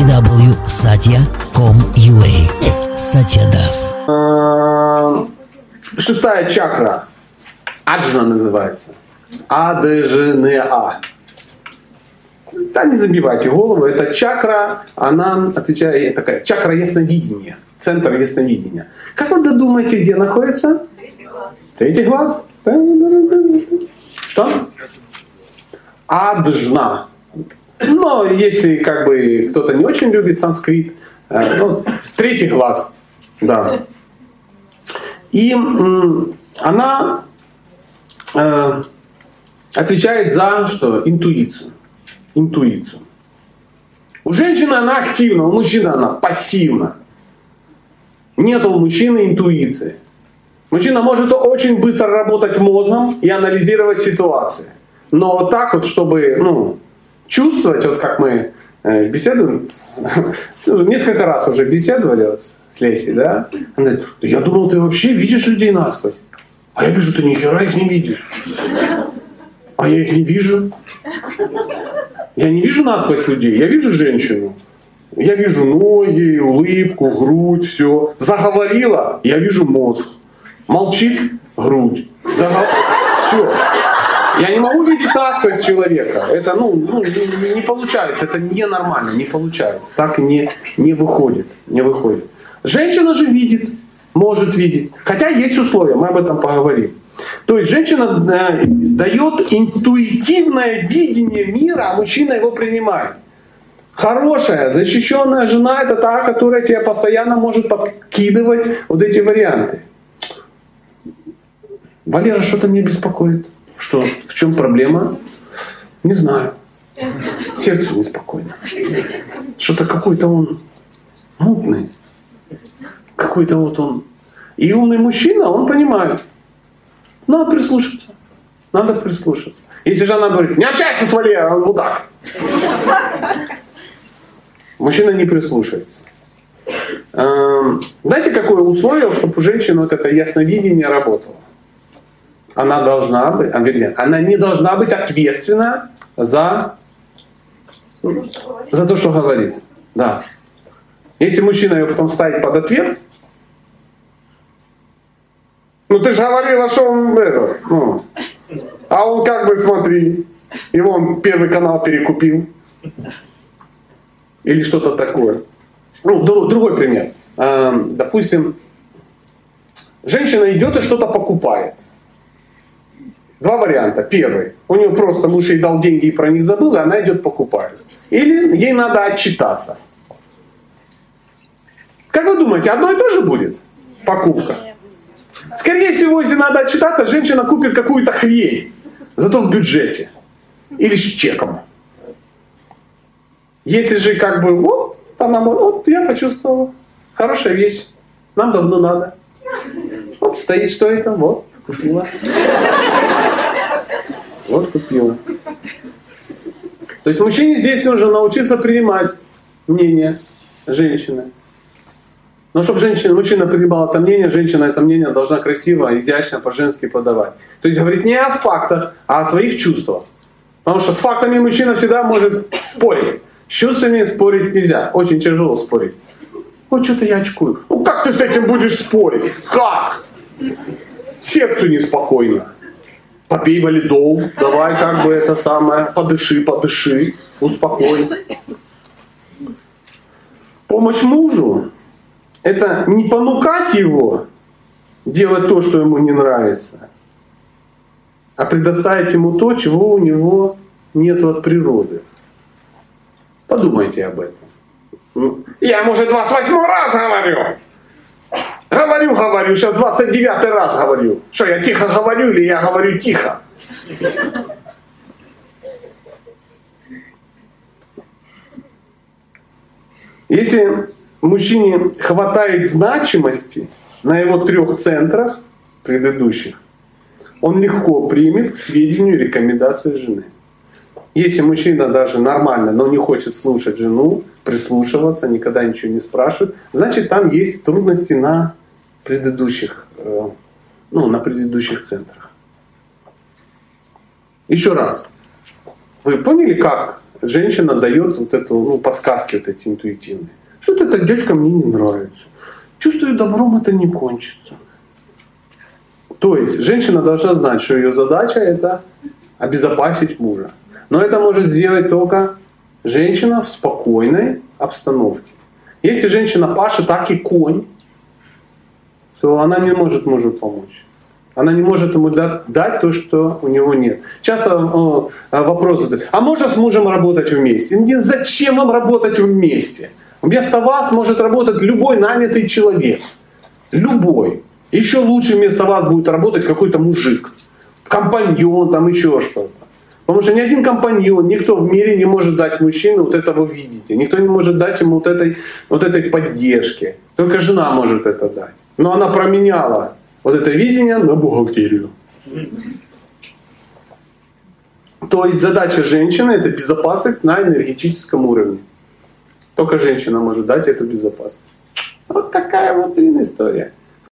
www.satya.com.ua Satya Das. Шестая чакра. Аджна называется. А. Да не забивайте голову, эта чакра, она отвечает, такая чакра ясновидения, центр ясновидения. Как вы думаете, где находится? Третий глаз. Что? Аджна. Но если как бы кто-то не очень любит санскрит, э, ну, третий глаз, да. И она э, отвечает за что? Интуицию. Интуицию. У женщины она активна, у мужчины она пассивна. Нет у мужчины интуиции. Мужчина может очень быстро работать мозгом и анализировать ситуации. Но вот так вот, чтобы ну, чувствовать, вот как мы э, беседуем, несколько раз уже беседовали с Лесей, да? Она говорит, я думал, ты вообще видишь людей насквозь. А я вижу, ты ни хера их не видишь. А я их не вижу. Я не вижу насквозь людей, я вижу женщину. Я вижу ноги, улыбку, грудь, все. Заговорила, я вижу мозг. Молчит, грудь. Загов... Все. Я не могу видеть насквозь человека. Это ну, ну, не получается, это ненормально, не получается. Так не, не выходит, не выходит. Женщина же видит, может видеть. Хотя есть условия, мы об этом поговорим. То есть женщина э, дает интуитивное видение мира, а мужчина его принимает. Хорошая, защищенная жена это та, которая тебе постоянно может подкидывать вот эти варианты. Валера, что-то мне беспокоит. Что? В чем проблема? Не знаю. Сердцу неспокойно. Что-то какой-то он мутный. Какой-то вот он. И умный мужчина, он понимает. Надо прислушаться. Надо прислушаться. Если жена говорит, не общайся с Валерой, он мудак. Мужчина не прислушается. Эм, знаете, какое условие, чтобы у женщины вот это ясновидение работало? Она должна быть, а, вернее, она не должна быть ответственна за, за то, что говорит. Да. Если мужчина ее потом ставит под ответ, ну ты же говорила, что он это, ну, а он как бы смотри, его он первый канал перекупил. Или что-то такое. Ну, другой пример. Эм, допустим, женщина идет и что-то покупает. Два варианта. Первый. У нее просто муж ей дал деньги и про них забыл, и она идет покупает. Или ей надо отчитаться. Как вы думаете, одно и то же будет? Покупка. Скорее всего, если надо отчитаться, женщина купит какую-то хрень. Зато в бюджете. Или с чеком. Если же как бы, вот, она вот я почувствовала. Хорошая вещь. Нам давно надо. Вот стоит, что это, вот, купила. Вот купила. То есть мужчине здесь нужно научиться принимать мнение женщины. Но чтобы женщина, мужчина принимал это мнение, женщина это мнение должна красиво, изящно, по-женски подавать. То есть говорить не о фактах, а о своих чувствах. Потому что с фактами мужчина всегда может спорить. С чувствами спорить нельзя. Очень тяжело спорить. Вот что-то я очкую. Ну как ты с этим будешь спорить? Как? Сердцу неспокойно попей валидол, давай как бы это самое, подыши, подыши, успокой. Помощь мужу – это не понукать его делать то, что ему не нравится, а предоставить ему то, чего у него нет от природы. Подумайте об этом. Я, может, 28 раз говорю. Говорю, говорю, сейчас 29 раз говорю. Что, я тихо говорю или я говорю тихо? Если мужчине хватает значимости на его трех центрах предыдущих, он легко примет к сведению рекомендации жены. Если мужчина даже нормально, но не хочет слушать жену, прислушиваться, никогда ничего не спрашивает, значит там есть трудности на предыдущих, э, ну, на предыдущих центрах. Еще раз. Вы поняли, как женщина дает вот эту, ну, подсказки вот эти интуитивные. Что-то эта девочка мне не нравится. Чувствую, добром это не кончится. То есть женщина должна знать, что ее задача это обезопасить мужа. Но это может сделать только женщина в спокойной обстановке. Если женщина Паша так и конь, то она не может мужу помочь. Она не может ему дать то, что у него нет. Часто о, вопрос задают, а можно с мужем работать вместе? Зачем вам работать вместе? Вместо вас может работать любой нанятый человек. Любой. Еще лучше вместо вас будет работать какой-то мужик. Компаньон, там еще что-то. Потому что ни один компаньон, никто в мире не может дать мужчине вот этого видите. Никто не может дать ему вот этой, вот этой поддержки. Только жена может это дать. Но она променяла вот это видение на бухгалтерию. То есть задача женщины это безопасность на энергетическом уровне. Только женщина может дать эту безопасность. Вот такая вот блин история.